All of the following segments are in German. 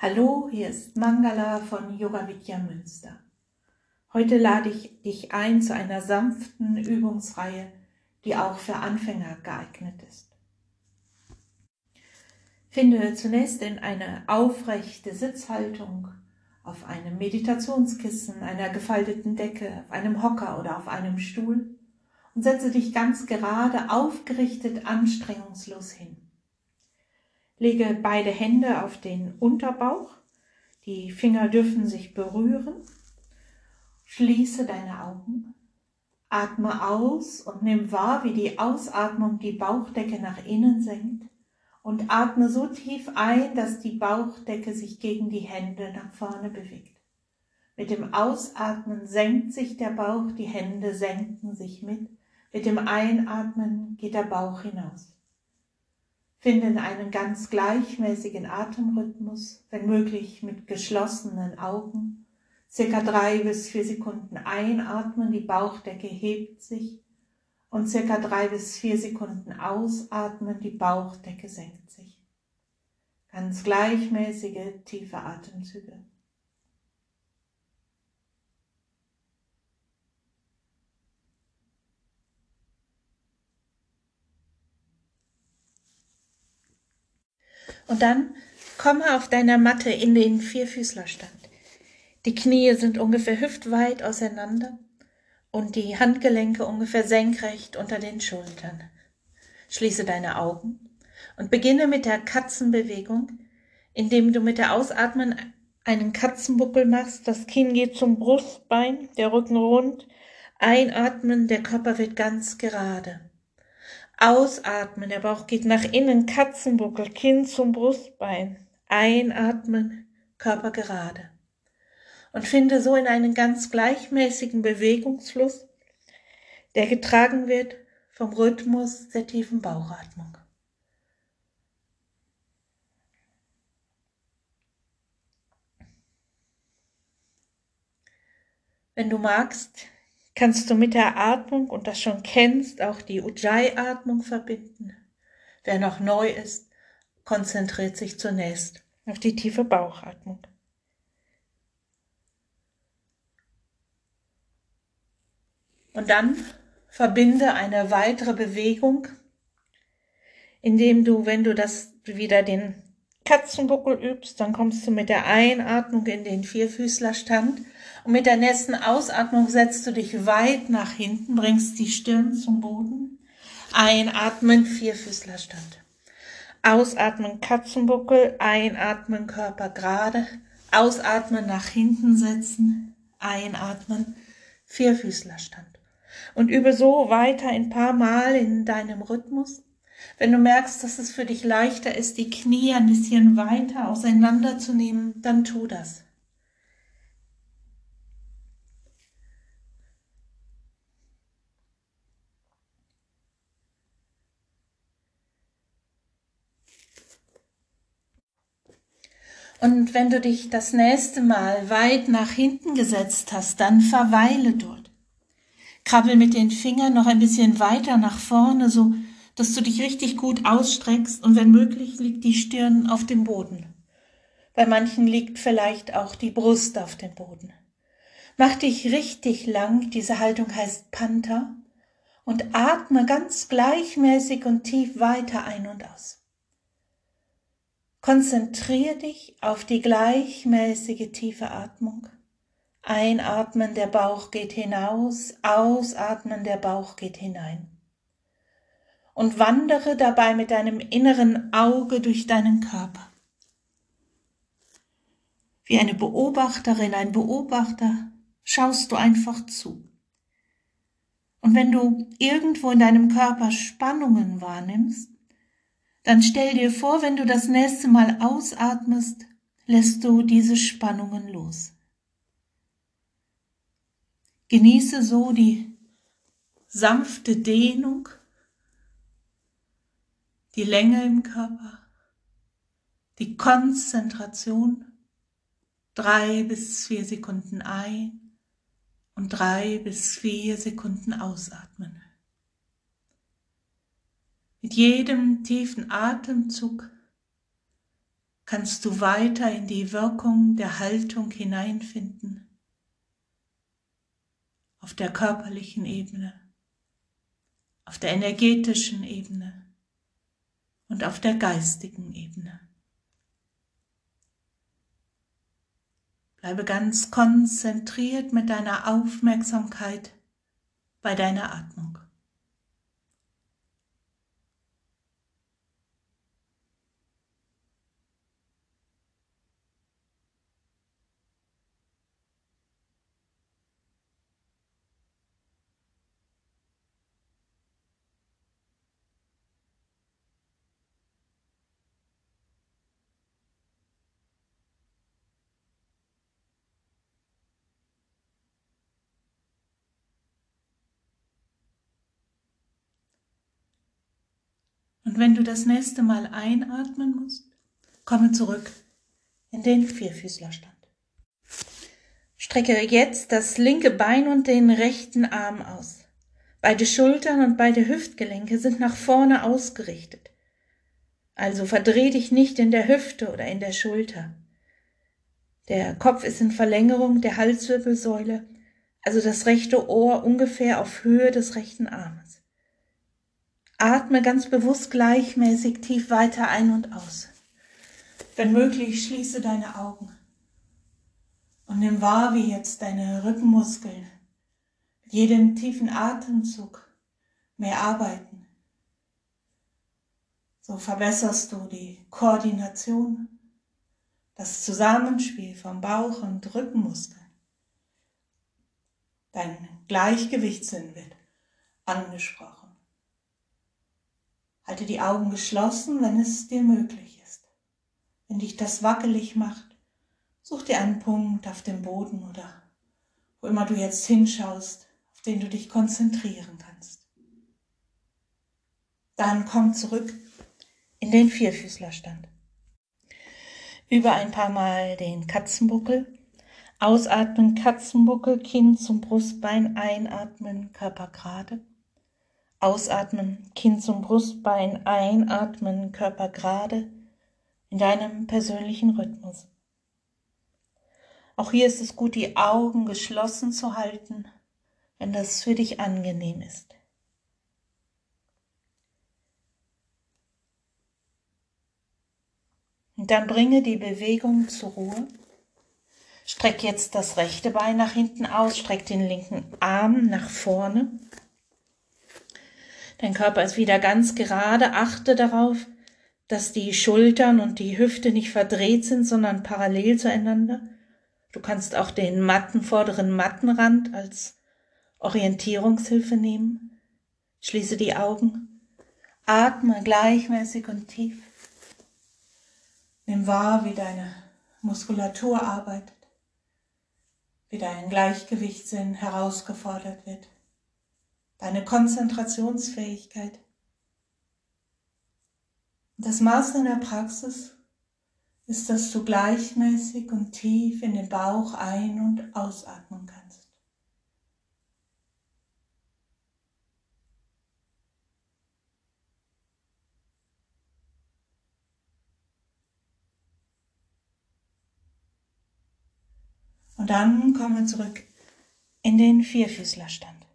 Hallo, hier ist Mangala von Yoga Vidya Münster. Heute lade ich dich ein zu einer sanften Übungsreihe, die auch für Anfänger geeignet ist. Finde zunächst in eine aufrechte Sitzhaltung auf einem Meditationskissen, einer gefalteten Decke, auf einem Hocker oder auf einem Stuhl und setze dich ganz gerade, aufgerichtet, anstrengungslos hin. Lege beide Hände auf den Unterbauch. Die Finger dürfen sich berühren. Schließe deine Augen. Atme aus und nimm wahr, wie die Ausatmung die Bauchdecke nach innen senkt. Und atme so tief ein, dass die Bauchdecke sich gegen die Hände nach vorne bewegt. Mit dem Ausatmen senkt sich der Bauch, die Hände senken sich mit. Mit dem Einatmen geht der Bauch hinaus. Finden einen ganz gleichmäßigen Atemrhythmus, wenn möglich mit geschlossenen Augen. Circa drei bis vier Sekunden einatmen, die Bauchdecke hebt sich und circa drei bis vier Sekunden ausatmen, die Bauchdecke senkt sich. Ganz gleichmäßige, tiefe Atemzüge. Und dann komme auf deiner Matte in den Vierfüßlerstand. Die Knie sind ungefähr hüftweit auseinander und die Handgelenke ungefähr senkrecht unter den Schultern. Schließe deine Augen und beginne mit der Katzenbewegung, indem du mit der Ausatmen einen Katzenbuckel machst. Das Kinn geht zum Brustbein, der Rücken rund. Einatmen, der Körper wird ganz gerade. Ausatmen, der Bauch geht nach innen, Katzenbuckel, Kinn zum Brustbein. Einatmen, Körper gerade. Und finde so in einen ganz gleichmäßigen Bewegungsfluss, der getragen wird vom Rhythmus der tiefen Bauchatmung. Wenn du magst, kannst du mit der Atmung und das schon kennst, auch die Ujjayi-Atmung verbinden. Wer noch neu ist, konzentriert sich zunächst auf die tiefe Bauchatmung. Und dann verbinde eine weitere Bewegung, indem du, wenn du das wieder den Katzenbuckel übst, dann kommst du mit der Einatmung in den Vierfüßlerstand und mit der nächsten Ausatmung setzt du dich weit nach hinten, bringst die Stirn zum Boden. Einatmen, Vierfüßlerstand. Ausatmen, Katzenbuckel. Einatmen, Körper gerade. Ausatmen, nach hinten setzen. Einatmen, Vierfüßlerstand. Und übe so weiter ein paar Mal in deinem Rhythmus. Wenn du merkst, dass es für dich leichter ist, die Knie ein bisschen weiter auseinanderzunehmen, dann tu das. Und wenn du dich das nächste Mal weit nach hinten gesetzt hast, dann verweile dort. Krabbel mit den Fingern noch ein bisschen weiter nach vorne, so dass du dich richtig gut ausstreckst und wenn möglich liegt die Stirn auf dem Boden. Bei manchen liegt vielleicht auch die Brust auf dem Boden. Mach dich richtig lang, diese Haltung heißt Panther, und atme ganz gleichmäßig und tief weiter ein und aus. Konzentriere dich auf die gleichmäßige tiefe Atmung. Einatmen, der Bauch geht hinaus, ausatmen, der Bauch geht hinein. Und wandere dabei mit deinem inneren Auge durch deinen Körper. Wie eine Beobachterin, ein Beobachter schaust du einfach zu. Und wenn du irgendwo in deinem Körper Spannungen wahrnimmst, dann stell dir vor, wenn du das nächste Mal ausatmest, lässt du diese Spannungen los. Genieße so die sanfte Dehnung, die Länge im Körper, die Konzentration, drei bis vier Sekunden ein und drei bis vier Sekunden ausatmen. Mit jedem tiefen Atemzug kannst du weiter in die Wirkung der Haltung hineinfinden, auf der körperlichen Ebene, auf der energetischen Ebene und auf der geistigen Ebene. Bleibe ganz konzentriert mit deiner Aufmerksamkeit bei deiner Atmung. Und wenn du das nächste Mal einatmen musst, komme zurück in den Vierfüßlerstand. Strecke jetzt das linke Bein und den rechten Arm aus. Beide Schultern und beide Hüftgelenke sind nach vorne ausgerichtet. Also verdreh dich nicht in der Hüfte oder in der Schulter. Der Kopf ist in Verlängerung der Halswirbelsäule, also das rechte Ohr ungefähr auf Höhe des rechten Armes. Atme ganz bewusst gleichmäßig tief weiter ein und aus. Wenn möglich, schließe deine Augen und nimm wahr, wie jetzt deine Rückenmuskeln mit jedem tiefen Atemzug mehr arbeiten. So verbesserst du die Koordination, das Zusammenspiel von Bauch- und Rückenmuskeln. Dein Gleichgewichtssinn wird angesprochen. Halte die Augen geschlossen, wenn es dir möglich ist. Wenn dich das wackelig macht, such dir einen Punkt auf dem Boden oder wo immer du jetzt hinschaust, auf den du dich konzentrieren kannst. Dann komm zurück in den Vierfüßlerstand. Über ein paar Mal den Katzenbuckel. Ausatmen, Katzenbuckel, Kinn zum Brustbein, einatmen, Körper gerade. Ausatmen, Kinn zum Brustbein, einatmen, Körper gerade in deinem persönlichen Rhythmus. Auch hier ist es gut, die Augen geschlossen zu halten, wenn das für dich angenehm ist. Und dann bringe die Bewegung zur Ruhe. Streck jetzt das rechte Bein nach hinten aus, streck den linken Arm nach vorne. Dein Körper ist wieder ganz gerade. Achte darauf, dass die Schultern und die Hüfte nicht verdreht sind, sondern parallel zueinander. Du kannst auch den matten vorderen Mattenrand als Orientierungshilfe nehmen. Schließe die Augen. Atme gleichmäßig und tief. Nimm wahr, wie deine Muskulatur arbeitet, wie dein Gleichgewichtssinn herausgefordert wird deine Konzentrationsfähigkeit. Das Maß in der Praxis ist, dass du gleichmäßig und tief in den Bauch ein- und ausatmen kannst. Und dann kommen wir zurück in den Vierfüßlerstand.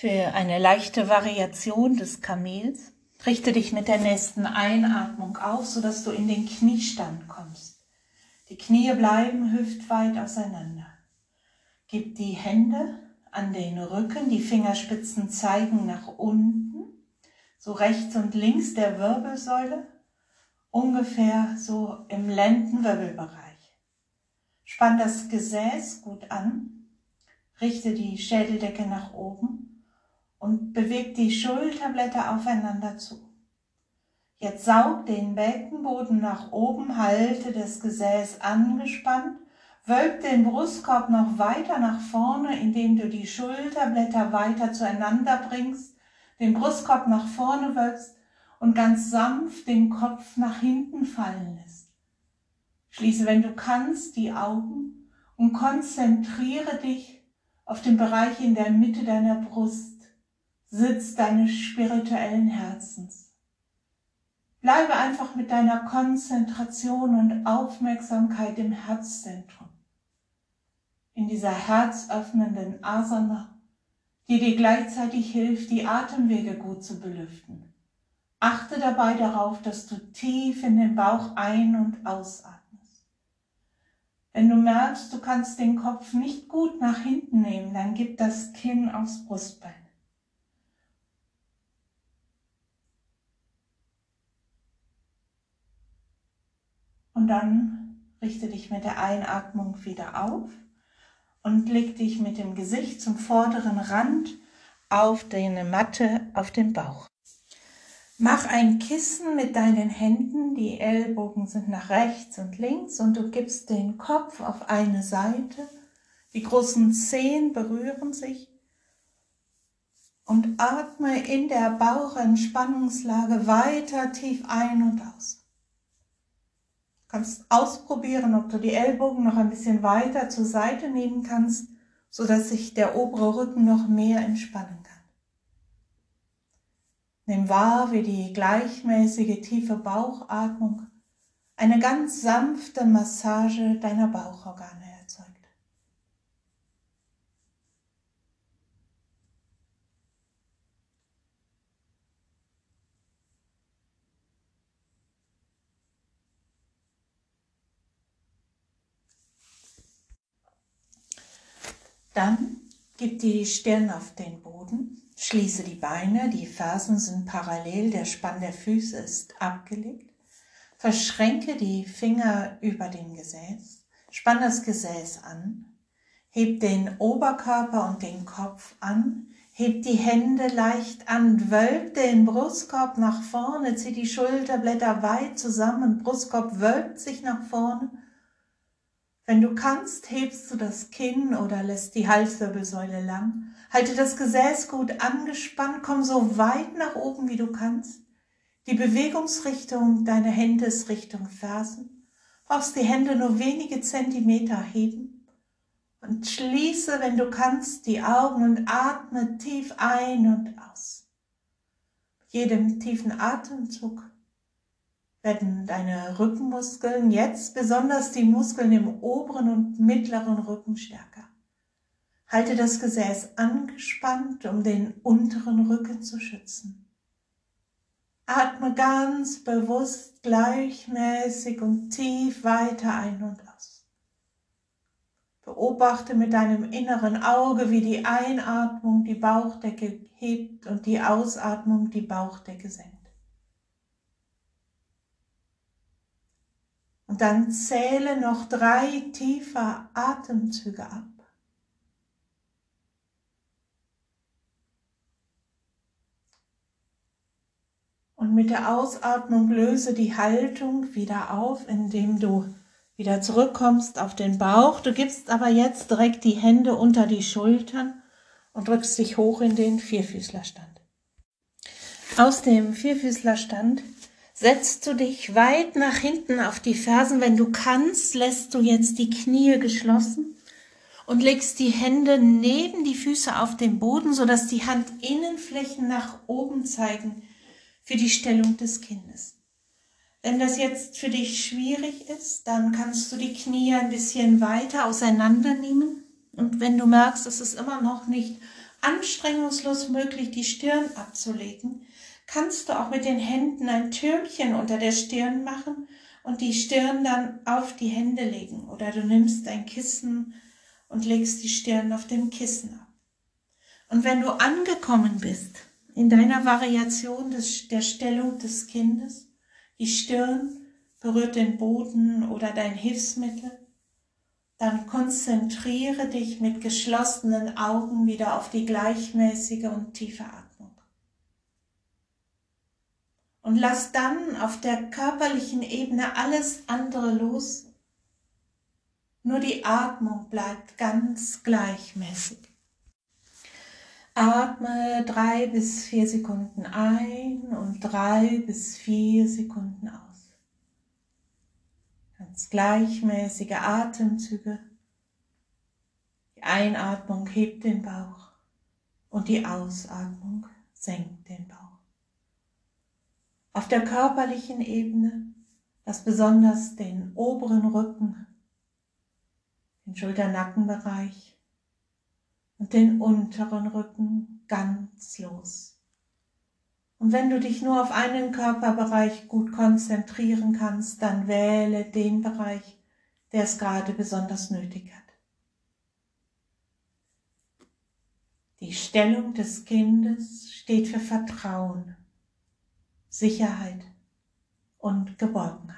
Für eine leichte Variation des Kamels richte dich mit der nächsten Einatmung auf, sodass du in den Kniestand kommst. Die Knie bleiben hüftweit auseinander. Gib die Hände an den Rücken, die Fingerspitzen zeigen nach unten, so rechts und links der Wirbelsäule, ungefähr so im Lendenwirbelbereich. Spann das Gesäß gut an, richte die Schädeldecke nach oben und bewegt die Schulterblätter aufeinander zu. Jetzt saug den Beckenboden nach oben, halte das Gesäß angespannt, wölb den Brustkorb noch weiter nach vorne, indem du die Schulterblätter weiter zueinander bringst, den Brustkorb nach vorne wölbst und ganz sanft den Kopf nach hinten fallen lässt. Schließe, wenn du kannst, die Augen und konzentriere dich auf den Bereich in der Mitte deiner Brust Sitz deines spirituellen Herzens. Bleibe einfach mit deiner Konzentration und Aufmerksamkeit im Herzzentrum, in dieser herzöffnenden Asana, die dir gleichzeitig hilft, die Atemwege gut zu belüften. Achte dabei darauf, dass du tief in den Bauch ein- und ausatmest. Wenn du merkst, du kannst den Kopf nicht gut nach hinten nehmen, dann gib das Kinn aufs Brustbein. Und dann richte dich mit der Einatmung wieder auf und leg dich mit dem Gesicht zum vorderen Rand auf deine Matte auf den Bauch. Mach ein Kissen mit deinen Händen, die Ellbogen sind nach rechts und links und du gibst den Kopf auf eine Seite, die großen Zehen berühren sich. Und atme in der Bauchentspannungslage weiter tief ein und aus kannst ausprobieren, ob du die Ellbogen noch ein bisschen weiter zur Seite nehmen kannst, so dass sich der obere Rücken noch mehr entspannen kann. Nimm wahr, wie die gleichmäßige tiefe Bauchatmung eine ganz sanfte Massage deiner Bauchorgane Dann gib die Stirn auf den Boden, schließe die Beine, die Fersen sind parallel, der Spann der Füße ist abgelegt. Verschränke die Finger über dem Gesäß, spann das Gesäß an, heb den Oberkörper und den Kopf an, heb die Hände leicht an, wölb den Brustkorb nach vorne, zieh die Schulterblätter weit zusammen, Brustkorb wölbt sich nach vorne wenn du kannst, hebst du das Kinn oder lässt die Halswirbelsäule lang. Halte das Gesäß gut angespannt, komm so weit nach oben, wie du kannst. Die Bewegungsrichtung deiner Hände ist Richtung Fersen. Brauchst die Hände nur wenige Zentimeter heben. Und schließe, wenn du kannst, die Augen und atme tief ein und aus. Jedem tiefen Atemzug werden deine Rückenmuskeln, jetzt besonders die Muskeln im oberen und mittleren Rücken stärker. Halte das Gesäß angespannt, um den unteren Rücken zu schützen. Atme ganz bewusst, gleichmäßig und tief weiter ein und aus. Beobachte mit deinem inneren Auge, wie die Einatmung die Bauchdecke hebt und die Ausatmung die Bauchdecke senkt. Und dann zähle noch drei tiefe Atemzüge ab. Und mit der Ausatmung löse die Haltung wieder auf, indem du wieder zurückkommst auf den Bauch. Du gibst aber jetzt direkt die Hände unter die Schultern und drückst dich hoch in den Vierfüßlerstand. Aus dem Vierfüßlerstand setzt du dich weit nach hinten auf die Fersen. Wenn du kannst, lässt du jetzt die Knie geschlossen und legst die Hände neben die Füße auf den Boden, sodass die Handinnenflächen nach oben zeigen für die Stellung des Kindes. Wenn das jetzt für dich schwierig ist, dann kannst du die Knie ein bisschen weiter auseinandernehmen. Und wenn du merkst, es ist immer noch nicht anstrengungslos möglich, die Stirn abzulegen, kannst du auch mit den Händen ein Türmchen unter der Stirn machen und die Stirn dann auf die Hände legen. Oder du nimmst ein Kissen und legst die Stirn auf dem Kissen ab. Und wenn du angekommen bist in deiner Variation des, der Stellung des Kindes, die Stirn berührt den Boden oder dein Hilfsmittel, dann konzentriere dich mit geschlossenen Augen wieder auf die gleichmäßige und tiefe Atmung und lass dann auf der körperlichen Ebene alles andere los. Nur die Atmung bleibt ganz gleichmäßig. Atme drei bis vier Sekunden ein und drei bis vier Sekunden aus. Ganz gleichmäßige Atemzüge. Die Einatmung hebt den Bauch und die Ausatmung senkt den Bauch. Auf der körperlichen Ebene, was besonders den oberen Rücken, den Schulter-Nackenbereich und den unteren Rücken ganz los. Und wenn du dich nur auf einen Körperbereich gut konzentrieren kannst, dann wähle den Bereich, der es gerade besonders nötig hat. Die Stellung des Kindes steht für Vertrauen, Sicherheit und Geborgenheit.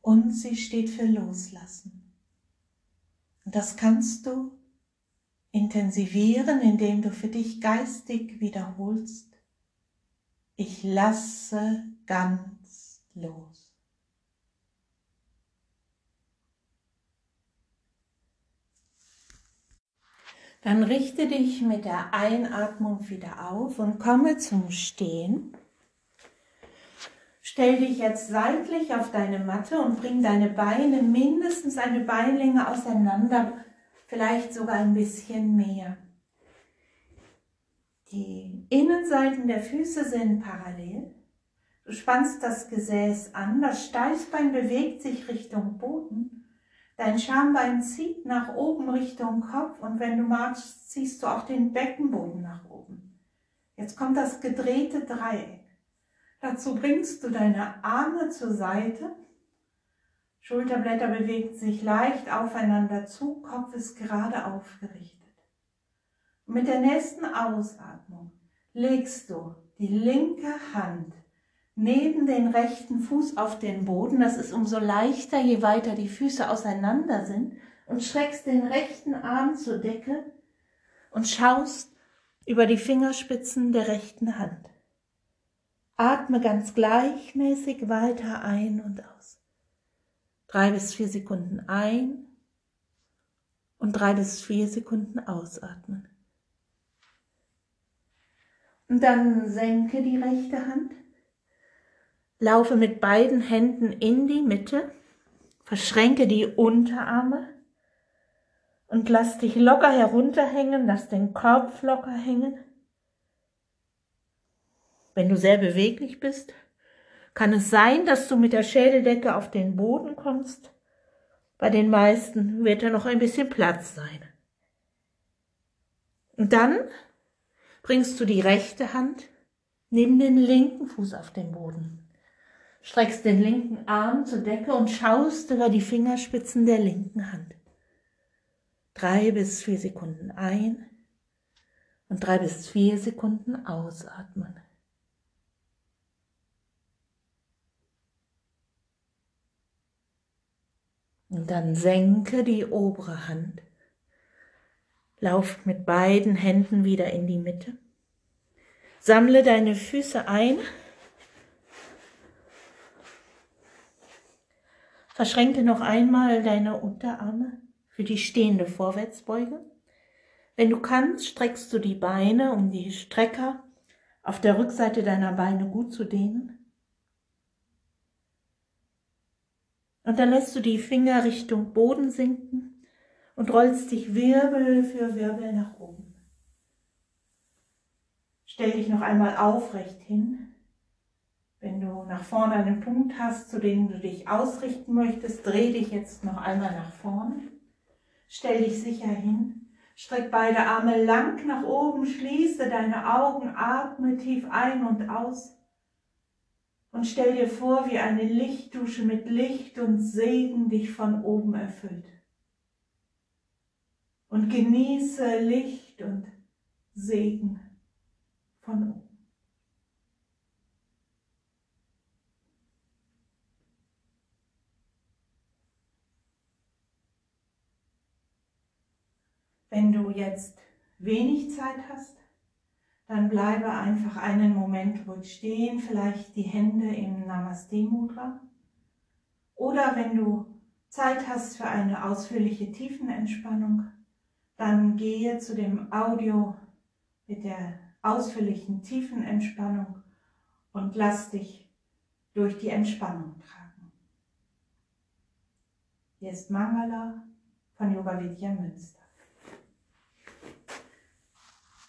Und sie steht für Loslassen. Und das kannst du intensivieren, indem du für dich geistig wiederholst, ich lasse ganz los. Dann richte dich mit der Einatmung wieder auf und komme zum Stehen. Stell dich jetzt seitlich auf deine Matte und bring deine Beine mindestens eine Beinlänge auseinander, vielleicht sogar ein bisschen mehr. Die Innenseiten der Füße sind parallel. Du spannst das Gesäß an, das Steißbein bewegt sich Richtung Boden. Dein Schambein zieht nach oben Richtung Kopf und wenn du magst, ziehst du auch den Beckenboden nach oben. Jetzt kommt das gedrehte Dreieck. Dazu bringst du deine Arme zur Seite. Schulterblätter bewegen sich leicht aufeinander zu, Kopf ist gerade aufgerichtet. Mit der nächsten Ausatmung legst du die linke Hand neben den rechten Fuß auf den Boden. Das ist umso leichter, je weiter die Füße auseinander sind. Und streckst den rechten Arm zur Decke und schaust über die Fingerspitzen der rechten Hand. Atme ganz gleichmäßig weiter ein und aus. Drei bis vier Sekunden ein und drei bis vier Sekunden ausatmen. Und dann senke die rechte Hand, laufe mit beiden Händen in die Mitte, verschränke die Unterarme und lass dich locker herunterhängen, lass den Kopf locker hängen. Wenn du sehr beweglich bist, kann es sein, dass du mit der Schädeldecke auf den Boden kommst. Bei den meisten wird da noch ein bisschen Platz sein. Und dann bringst du die rechte Hand neben den linken Fuß auf den Boden. Streckst den linken Arm zur Decke und schaust über die Fingerspitzen der linken Hand. Drei bis vier Sekunden ein und drei bis vier Sekunden ausatmen. Und dann senke die obere Hand Lauf mit beiden Händen wieder in die Mitte. Sammle deine Füße ein. Verschränke noch einmal deine Unterarme für die stehende Vorwärtsbeuge. Wenn du kannst, streckst du die Beine, um die Strecker auf der Rückseite deiner Beine gut zu dehnen. Und dann lässt du die Finger Richtung Boden sinken und rollst dich Wirbel für Wirbel nach oben. Stell dich noch einmal aufrecht hin. Nach vorne einen Punkt hast, zu dem du dich ausrichten möchtest, dreh dich jetzt noch einmal nach vorne. Stell dich sicher hin. Streck beide Arme lang nach oben, schließe deine Augen, atme tief ein und aus und stell dir vor, wie eine Lichtdusche mit Licht und Segen dich von oben erfüllt und genieße Licht und Segen von oben. Wenn du jetzt wenig Zeit hast, dann bleibe einfach einen Moment ruhig stehen, vielleicht die Hände im Namaste Mudra. Oder wenn du Zeit hast für eine ausführliche Tiefenentspannung, dann gehe zu dem Audio mit der ausführlichen tiefen Entspannung und lass dich durch die Entspannung tragen. Hier ist Mangala von Yoga Vidya Münster.